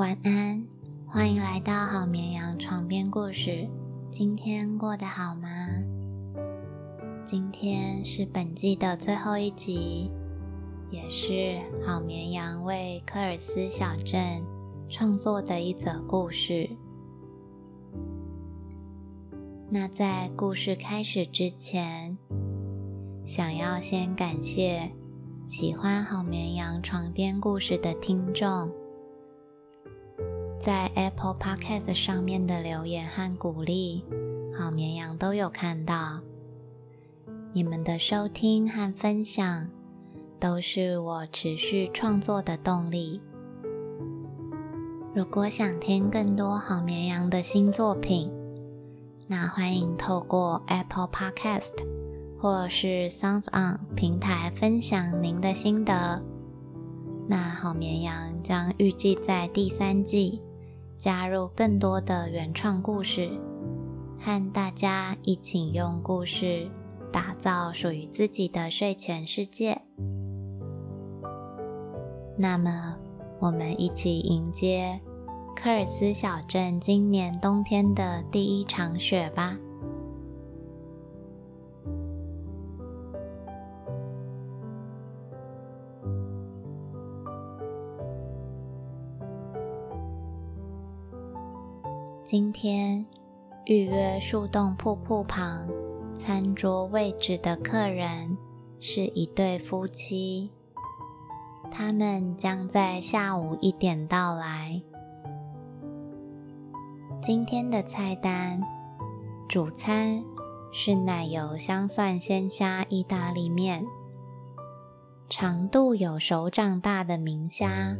晚安，欢迎来到好绵羊床边故事。今天过得好吗？今天是本季的最后一集，也是好绵羊为科尔斯小镇创作的一则故事。那在故事开始之前，想要先感谢。喜欢好绵羊床边故事的听众，在 Apple Podcast 上面的留言和鼓励，好绵羊都有看到。你们的收听和分享，都是我持续创作的动力。如果想听更多好绵羊的新作品，那欢迎透过 Apple Podcast。或是 Sounds On 平台分享您的心得。那好绵羊将预计在第三季加入更多的原创故事，和大家一起用故事打造属于自己的睡前世界。那么，我们一起迎接科尔斯小镇今年冬天的第一场雪吧。今天预约树洞瀑布旁餐桌位置的客人是一对夫妻，他们将在下午一点到来。今天的菜单主餐是奶油香蒜鲜虾意大利面，长度有手掌大的明虾，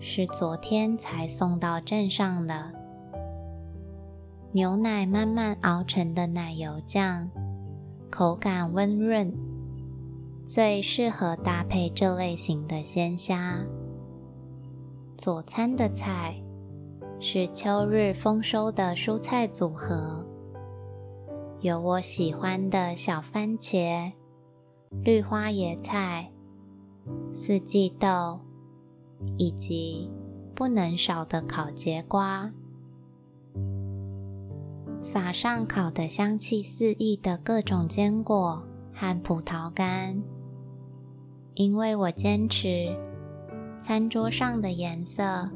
是昨天才送到镇上的。牛奶慢慢熬成的奶油酱，口感温润，最适合搭配这类型的鲜虾。佐餐的菜是秋日丰收的蔬菜组合，有我喜欢的小番茄、绿花野菜、四季豆，以及不能少的烤节瓜。撒上烤的香气四溢的各种坚果和葡萄干，因为我坚持餐桌上的颜色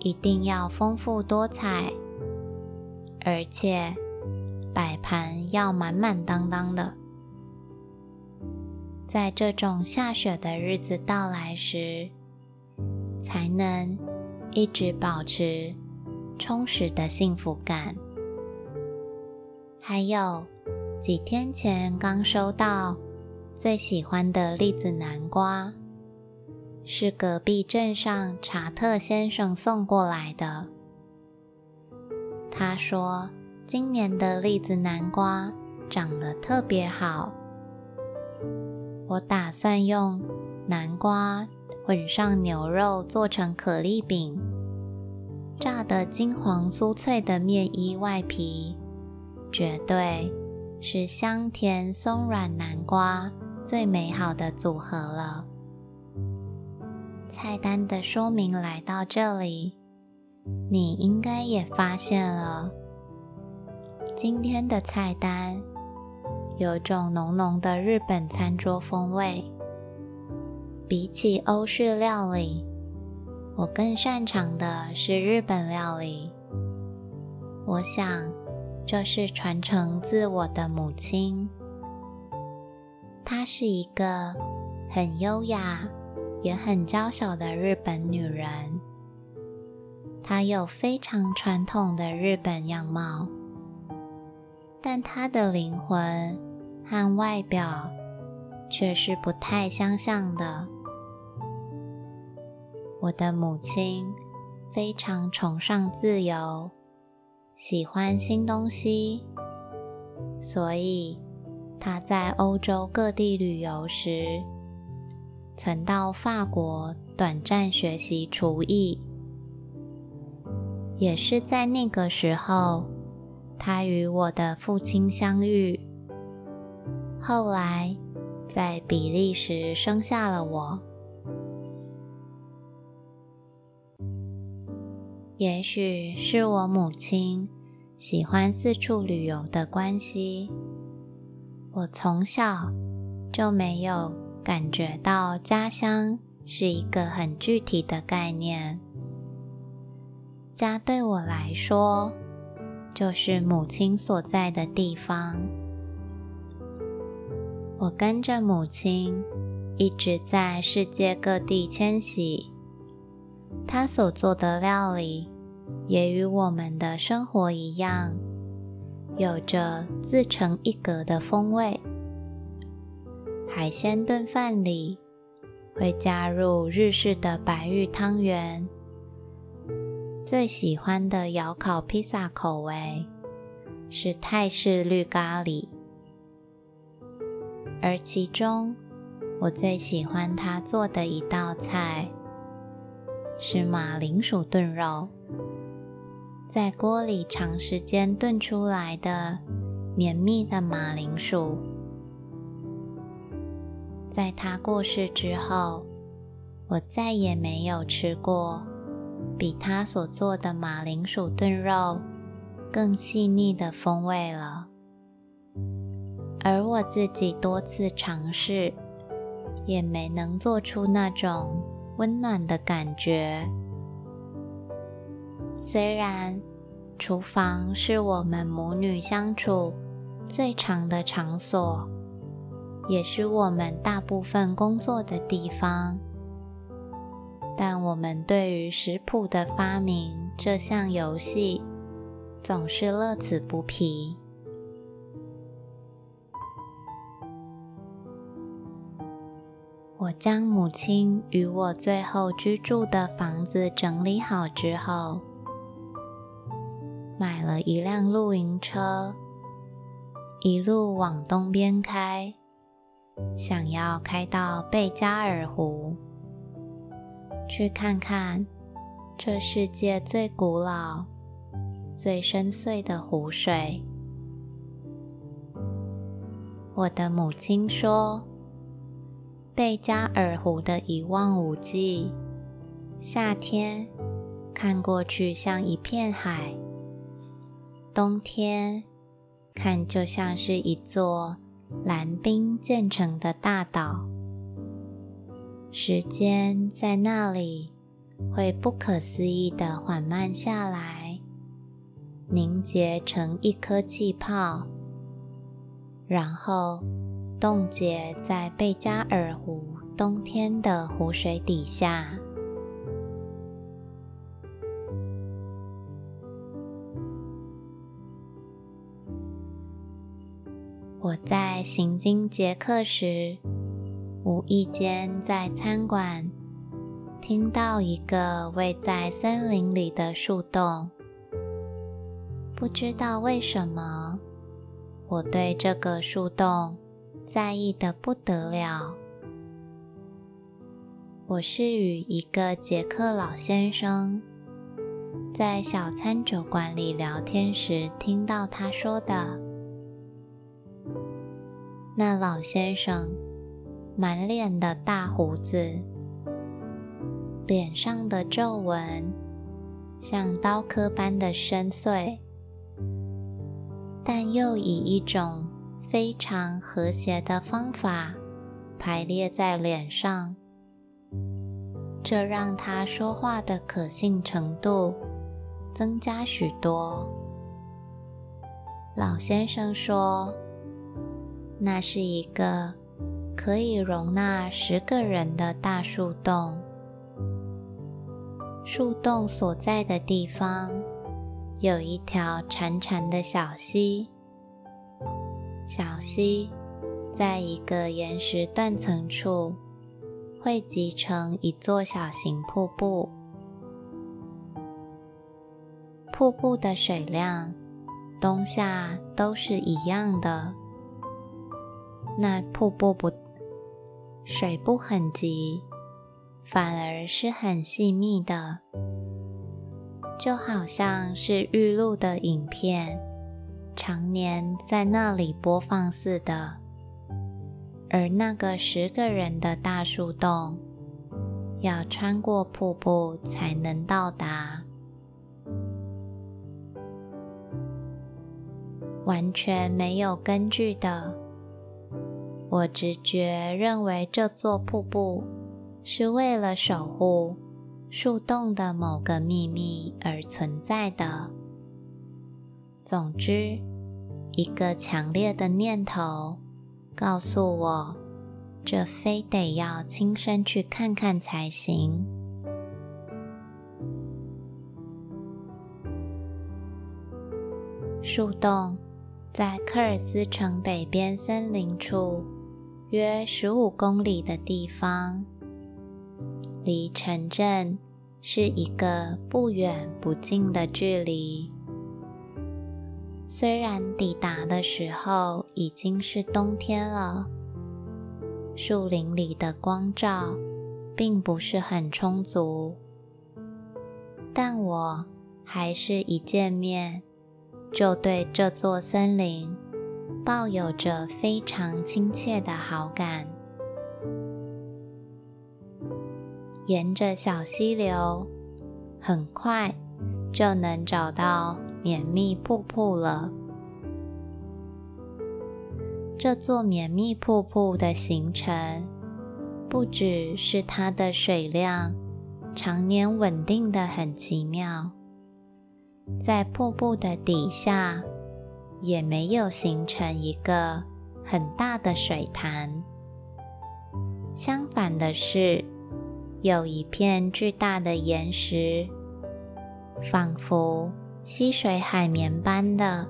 一定要丰富多彩，而且摆盘要满满当当的。在这种下雪的日子到来时，才能一直保持充实的幸福感。还有几天前刚收到最喜欢的栗子南瓜，是隔壁镇上查特先生送过来的。他说今年的栗子南瓜长得特别好，我打算用南瓜混上牛肉做成可丽饼，炸得金黄酥脆的面衣外皮。绝对是香甜松软南瓜最美好的组合了。菜单的说明来到这里，你应该也发现了，今天的菜单有种浓浓的日本餐桌风味。比起欧式料理，我更擅长的是日本料理。我想。这是传承自我的母亲，她是一个很优雅也很娇小的日本女人。她有非常传统的日本样貌，但她的灵魂和外表却是不太相像的。我的母亲非常崇尚自由。喜欢新东西，所以他在欧洲各地旅游时，曾到法国短暂学习厨艺。也是在那个时候，他与我的父亲相遇，后来在比利时生下了我。也许是我母亲喜欢四处旅游的关系，我从小就没有感觉到家乡是一个很具体的概念。家对我来说，就是母亲所在的地方。我跟着母亲一直在世界各地迁徙。他所做的料理也与我们的生活一样，有着自成一格的风味。海鲜炖饭里会加入日式的白玉汤圆，最喜欢的窑烤披萨口味是泰式绿咖喱，而其中我最喜欢他做的一道菜。是马铃薯炖肉，在锅里长时间炖出来的绵密的马铃薯。在他过世之后，我再也没有吃过比他所做的马铃薯炖肉更细腻的风味了。而我自己多次尝试，也没能做出那种。温暖的感觉。虽然厨房是我们母女相处最长的场所，也是我们大部分工作的地方，但我们对于食谱的发明这项游戏总是乐此不疲。我将母亲与我最后居住的房子整理好之后，买了一辆露营车，一路往东边开，想要开到贝加尔湖，去看看这世界最古老、最深邃的湖水。我的母亲说。贝加尔湖的一望无际，夏天看过去像一片海，冬天看就像是一座蓝冰建成的大岛。时间在那里会不可思议的缓慢下来，凝结成一颗气泡，然后。冻结在贝加尔湖冬天的湖水底下。我在行经捷克时，无意间在餐馆听到一个位在森林里的树洞。不知道为什么，我对这个树洞。在意的不得了。我是与一个捷克老先生在小餐酒馆里聊天时听到他说的。那老先生满脸的大胡子，脸上的皱纹像刀刻般的深邃，但又以一种。非常和谐的方法排列在脸上，这让他说话的可信程度增加许多。老先生说：“那是一个可以容纳十个人的大树洞，树洞所在的地方有一条潺潺的小溪。”小溪在一个岩石断层处汇集成一座小型瀑布，瀑布的水量冬夏都是一样的。那瀑布不水不很急，反而是很细密的，就好像是玉露的影片。常年在那里播放似的。而那个十个人的大树洞要穿过瀑布才能到达。完全没有根据的我直觉认为这座瀑布是为了守护树洞的某个秘密而存在的。总之，一个强烈的念头告诉我，这非得要亲身去看看才行。树洞在科尔斯城北边森林处约十五公里的地方，离城镇是一个不远不近的距离。虽然抵达的时候已经是冬天了，树林里的光照并不是很充足，但我还是一见面就对这座森林抱有着非常亲切的好感。沿着小溪流，很快就能找到。绵密瀑布了。这座绵密瀑布的形成，不只是它的水量常年稳定的很奇妙，在瀑布的底下也没有形成一个很大的水潭。相反的是，有一片巨大的岩石，仿佛……溪水海绵般的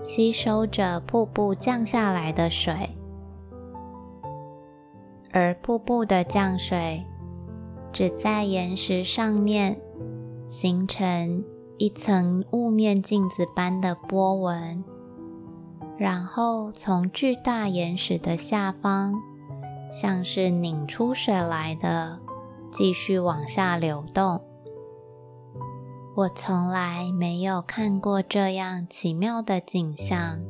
吸收着瀑布降下来的水，而瀑布的降水只在岩石上面形成一层雾面镜子般的波纹，然后从巨大岩石的下方，像是拧出水来的，继续往下流动。我从来没有看过这样奇妙的景象，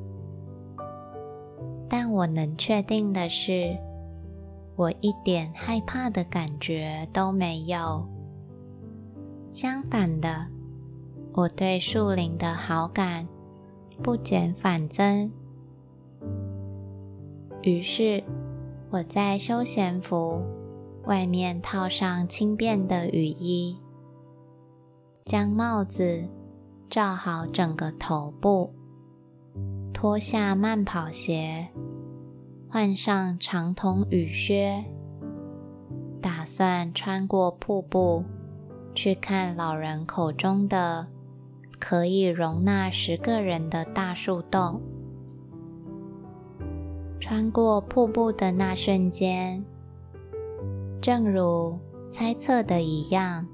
但我能确定的是，我一点害怕的感觉都没有。相反的，我对树林的好感不减反增。于是，我在休闲服外面套上轻便的雨衣。将帽子罩好整个头部，脱下慢跑鞋，换上长筒雨靴，打算穿过瀑布去看老人口中的可以容纳十个人的大树洞。穿过瀑布的那瞬间，正如猜测的一样。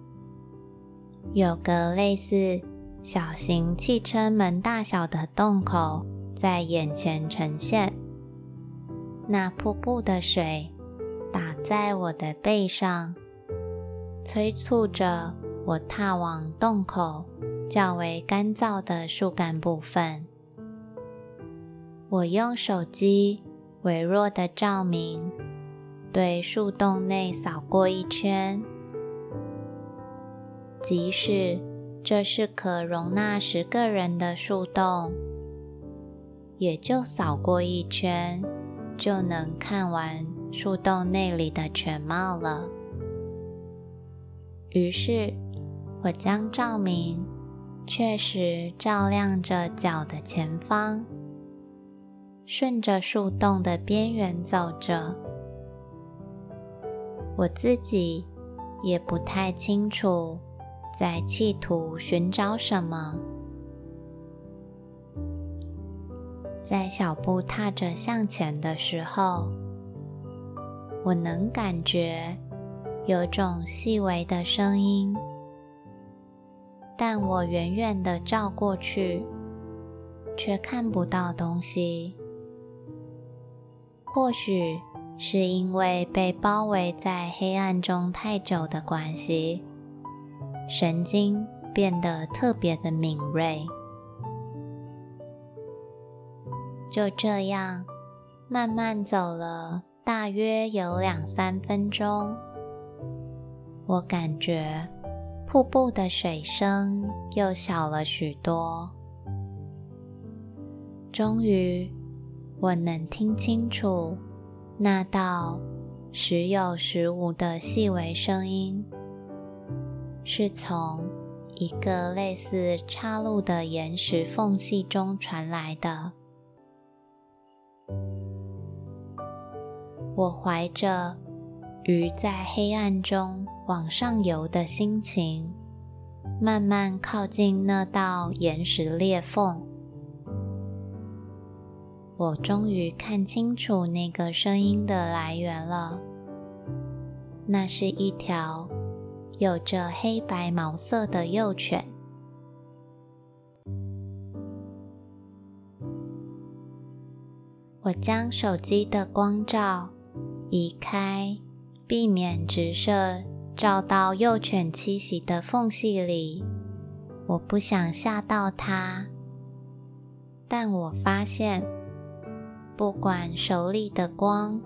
有个类似小型汽车门大小的洞口在眼前呈现，那瀑布的水打在我的背上，催促着我踏往洞口较为干燥的树干部分。我用手机微弱的照明对树洞内扫过一圈。即使这是可容纳十个人的树洞，也就扫过一圈就能看完树洞内里的全貌了。于是，我将照明确实照亮着脚的前方，顺着树洞的边缘走着。我自己也不太清楚。在企图寻找什么？在小步踏着向前的时候，我能感觉有种细微的声音，但我远远的照过去，却看不到东西。或许是因为被包围在黑暗中太久的关系。神经变得特别的敏锐。就这样，慢慢走了大约有两三分钟，我感觉瀑布的水声又小了许多。终于，我能听清楚那道时有时无的细微声音，是从一个类似岔路的岩石缝隙中传来的。我怀着鱼在黑暗中往上游的心情，慢慢靠近那道岩石裂缝。我终于看清楚那个声音的来源了。那是一条有着黑白毛色的幼犬。我将手机的光照。移开，避免直射照到幼犬栖息的缝隙里。我不想吓到它，但我发现，不管手里的光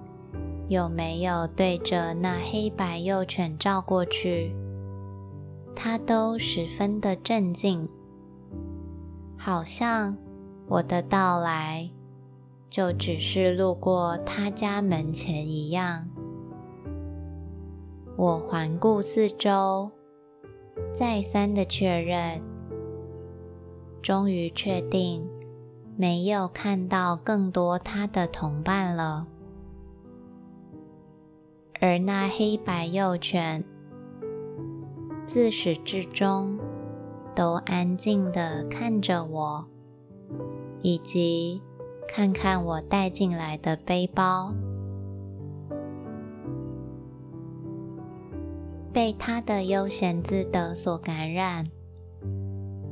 有没有对着那黑白幼犬照过去，它都十分的镇静，好像我的到来。就只是路过他家门前一样。我环顾四周，再三的确认，终于确定没有看到更多他的同伴了。而那黑白幼犬自始至终都安静的看着我，以及。看看我带进来的背包，被他的悠闲自得所感染，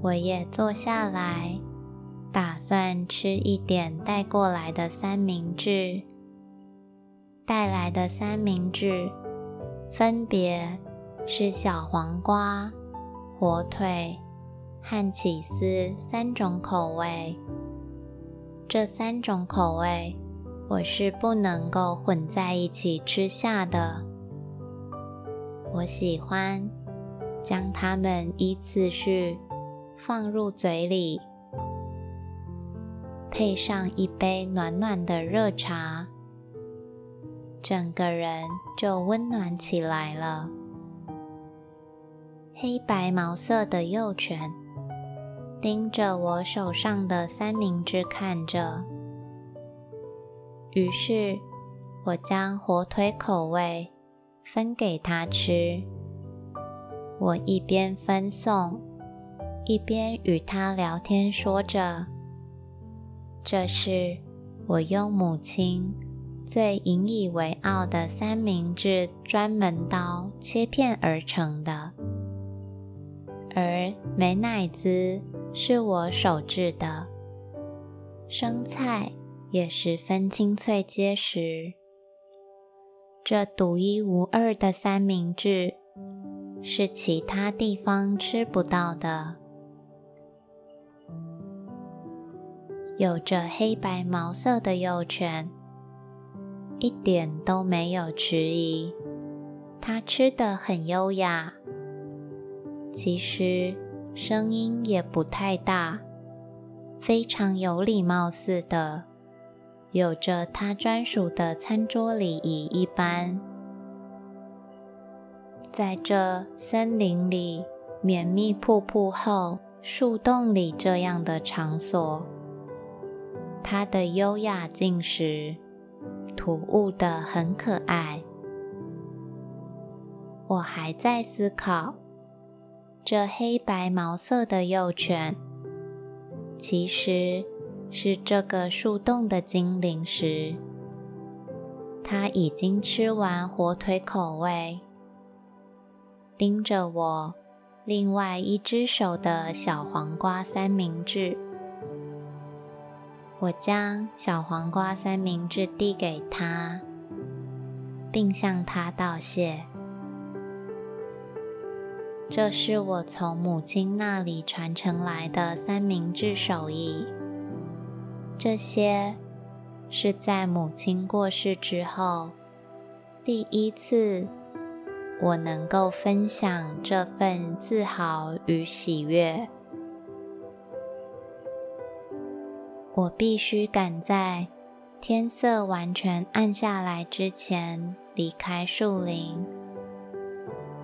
我也坐下来，打算吃一点带过来的三明治。带来的三明治分别是小黄瓜、火腿和起司三种口味。这三种口味，我是不能够混在一起吃下的。我喜欢将它们依次序放入嘴里，配上一杯暖暖的热茶，整个人就温暖起来了。黑白毛色的幼犬。盯着我手上的三明治看着，于是我将火腿口味分给他吃。我一边分送，一边与他聊天，说着：“这是我用母亲最引以为傲的三明治专门刀切片而成的，而美乃滋。”是我手制的生菜，也十分清脆结实。这独一无二的三明治是其他地方吃不到的。有着黑白毛色的幼犬，一点都没有迟疑，它吃得很优雅。其实。声音也不太大，非常有礼貌似的，有着他专属的餐桌礼仪一般。在这森林里绵密瀑布后树洞里这样的场所，他的优雅进食突兀的很可爱。我还在思考。这黑白毛色的幼犬，其实是这个树洞的精灵时，它已经吃完火腿口味，盯着我另外一只手的小黄瓜三明治。我将小黄瓜三明治递给他，并向他道谢。这是我从母亲那里传承来的三明治手艺。这些是在母亲过世之后，第一次我能够分享这份自豪与喜悦。我必须赶在天色完全暗下来之前离开树林，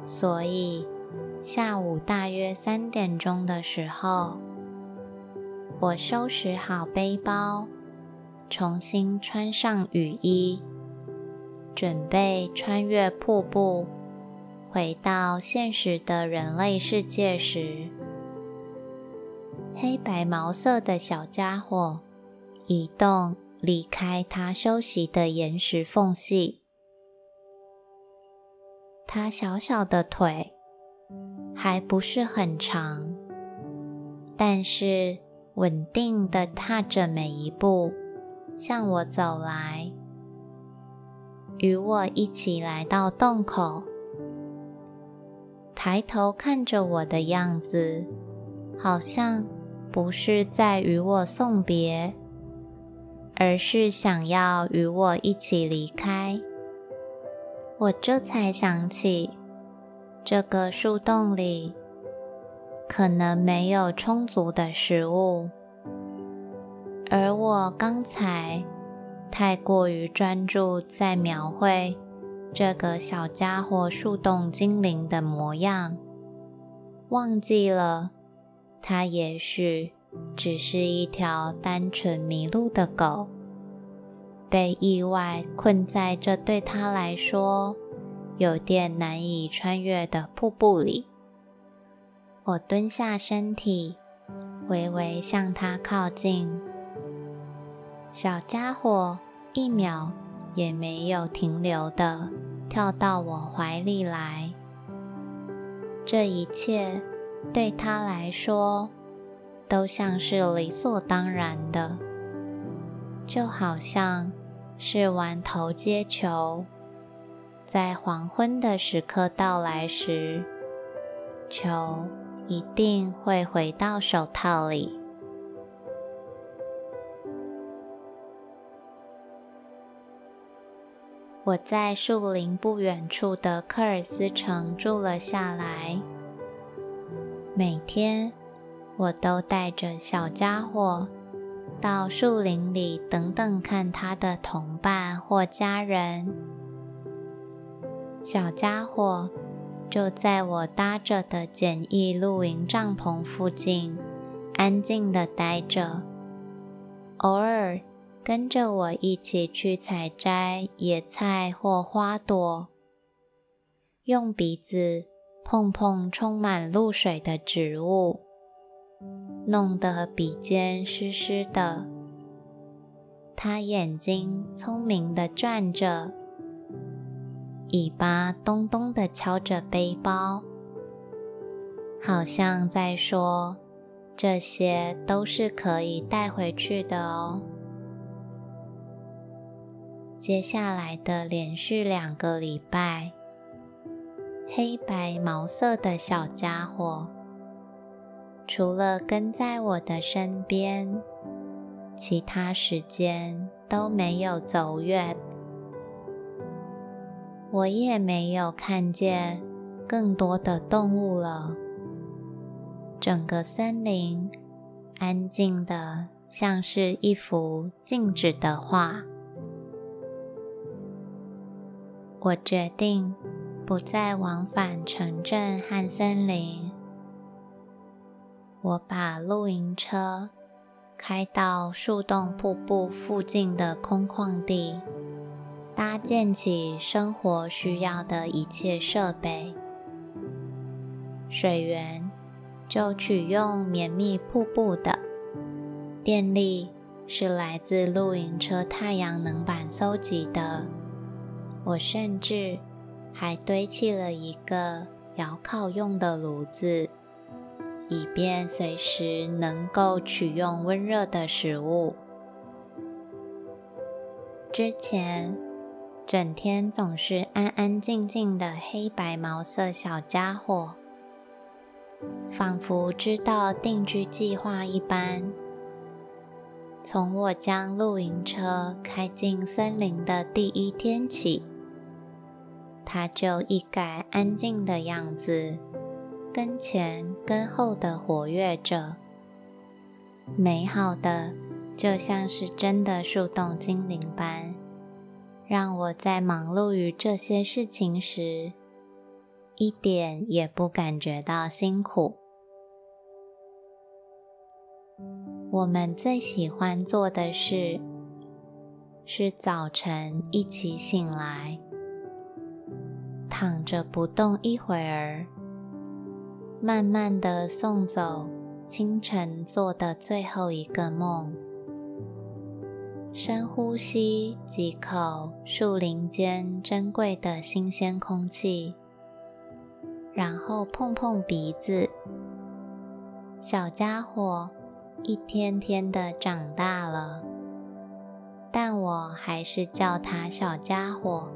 所以下午大约三点钟的时候，我收拾好背包，重新穿上雨衣，准备穿越瀑布。回到现实的人类世界时，黑白毛色的小家伙移动离开他休息的岩石缝隙。他小小的腿还不是很长，但是稳定的踏着每一步向我走来，与我一起来到洞口。抬头看着我的样子，好像不是在与我送别，而是想要与我一起离开。我这才想起，这个树洞里可能没有充足的食物，而我刚才太过于专注在描绘。这个小家伙树洞精灵的模样，忘记了，它也许只是一条单纯迷路的狗，被意外困在这对他来说有点难以穿越的瀑布里。我蹲下身体，微微向它靠近。小家伙一秒也没有停留的。跳到我怀里来，这一切对他来说都像是理所当然的，就好像是玩投接球，在黄昏的时刻到来时，球一定会回到手套里。我在树林不远处的科尔斯城住了下来。每天，我都带着小家伙到树林里等等看他的同伴或家人。小家伙就在我搭着的简易露营帐篷附近安静的待着，偶尔。跟着我一起去采摘野菜或花朵，用鼻子碰碰充满露水的植物，弄得鼻尖湿湿的。他眼睛聪明的转着，尾巴咚咚的敲着背包，好像在说：“这些都是可以带回去的哦。”接下来的连续两个礼拜，黑白毛色的小家伙除了跟在我的身边，其他时间都没有走远。我也没有看见更多的动物了。整个森林安静的像是一幅静止的画。我决定不再往返城镇和森林。我把露营车开到树洞瀑布附近的空旷地，搭建起生活需要的一切设备。水源就取用绵密瀑布的，电力是来自露营车太阳能板搜集的。我甚至还堆砌了一个窑烤用的炉子，以便随时能够取用温热的食物。之前整天总是安安静静的黑白毛色小家伙，仿佛知道定居计划一般，从我将露营车开进森林的第一天起。他就一改安静的样子，跟前跟后的活跃着，美好的就像是真的树洞精灵般，让我在忙碌于这些事情时，一点也不感觉到辛苦。我们最喜欢做的事，是早晨一起醒来，躺着不动一会儿，慢慢的送走清晨做的最后一个梦。深呼吸几口树林间珍贵的新鲜空气，然后碰碰鼻子。小家伙一天天的长大了，但我还是叫他小家伙。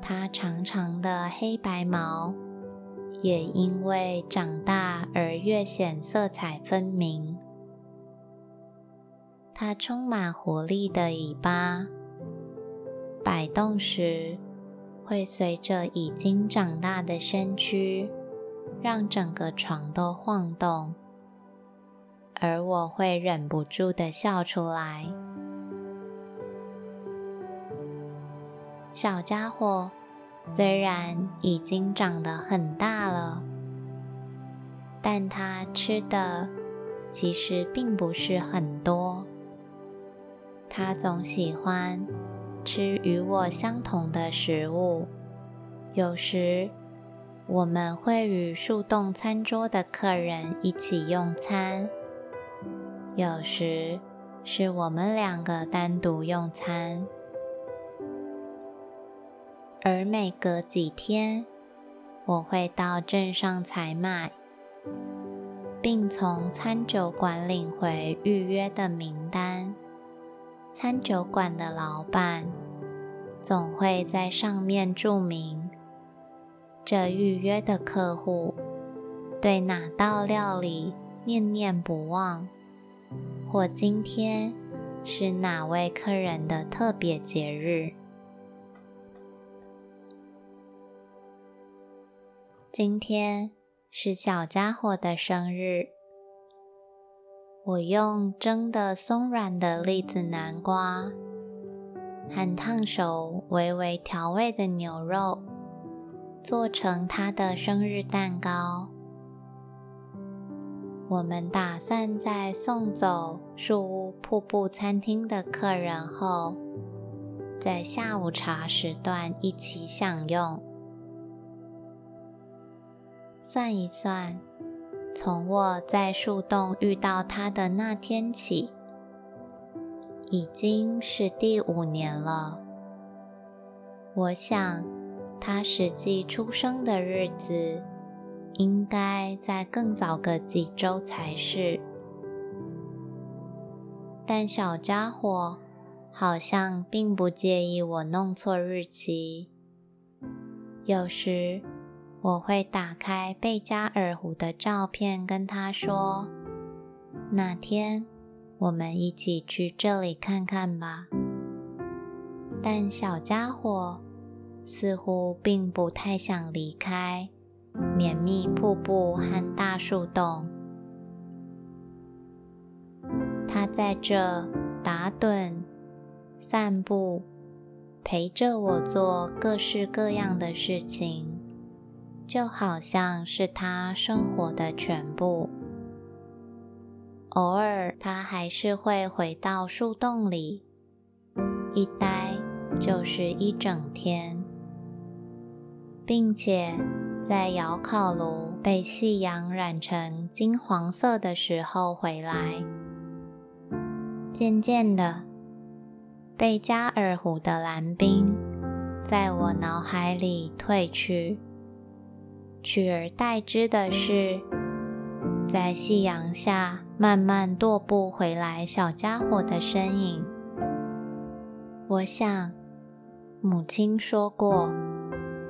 他长长的黑白毛也因为长大而越显色彩分明。它充满活力的尾巴摆动时，会随着已经长大的身躯，让整个床都晃动，而我会忍不住的笑出来。小家伙虽然已经长得很大了，但它吃的其实并不是很多。他总喜欢吃与我相同的食物。有时我们会与树洞餐桌的客人一起用餐，有时是我们两个单独用餐。而每隔几天，我会到镇上采买，并从餐酒馆领回预约的名单。餐酒馆的老板总会在上面注明，这预约的客户对哪道料理念念不忘，或今天是哪位客人的特别节日。今天是小家伙的生日。我用蒸的松软的栗子南瓜和烫熟、微微调味的牛肉做成他的生日蛋糕。我们打算在送走树屋瀑布餐厅的客人后，在下午茶时段一起享用。算一算。从我在树洞遇到他的那天起，已经是第五年了。我想，他实际出生的日子应该在更早个几周才是。但小家伙好像并不介意我弄错日期，有时。我会打开贝加尔湖的照片，跟他说：“哪天我们一起去这里看看吧。”但小家伙似乎并不太想离开绵密瀑布和大树洞。他在这打盹、散步，陪着我做各式各样的事情。就好像是他生活的全部。偶尔，他还是会回到树洞里，一待就是一整天，并且在窑烤炉被夕阳染成金黄色的时候回来。渐渐的，贝加尔湖的蓝冰在我脑海里褪去。取而代之的是，在夕阳下慢慢踱步回来小家伙的身影。我想，母亲说过，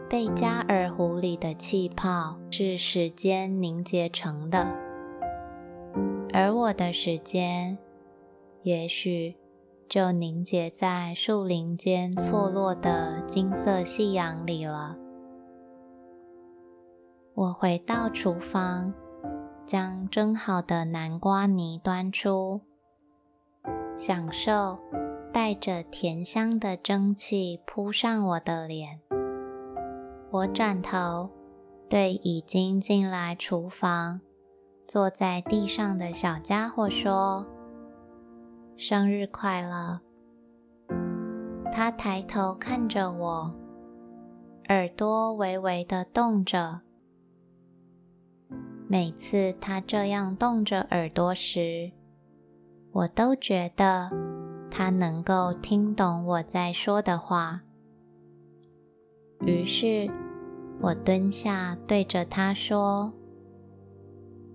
贝加尔湖里的气泡是时间凝结成的，而我的时间，也许就凝结在树林间错落的金色夕阳里了。我回到厨房，将蒸好的南瓜泥端出，享受带着甜香的蒸汽扑上我的脸。我转头对已经进来厨房、坐在地上的小家伙说：“生日快乐！”他抬头看着我，耳朵微微的动着。每次他这样动着耳朵时，我都觉得他能够听懂我在说的话。于是，我蹲下对着他说：“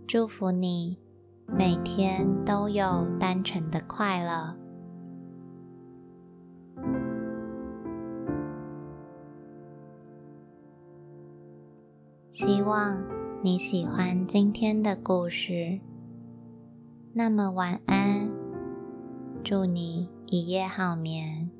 祝福你，每天都有单纯的快乐。”希望。你喜欢今天的故事，那么晚安，祝你一夜好眠。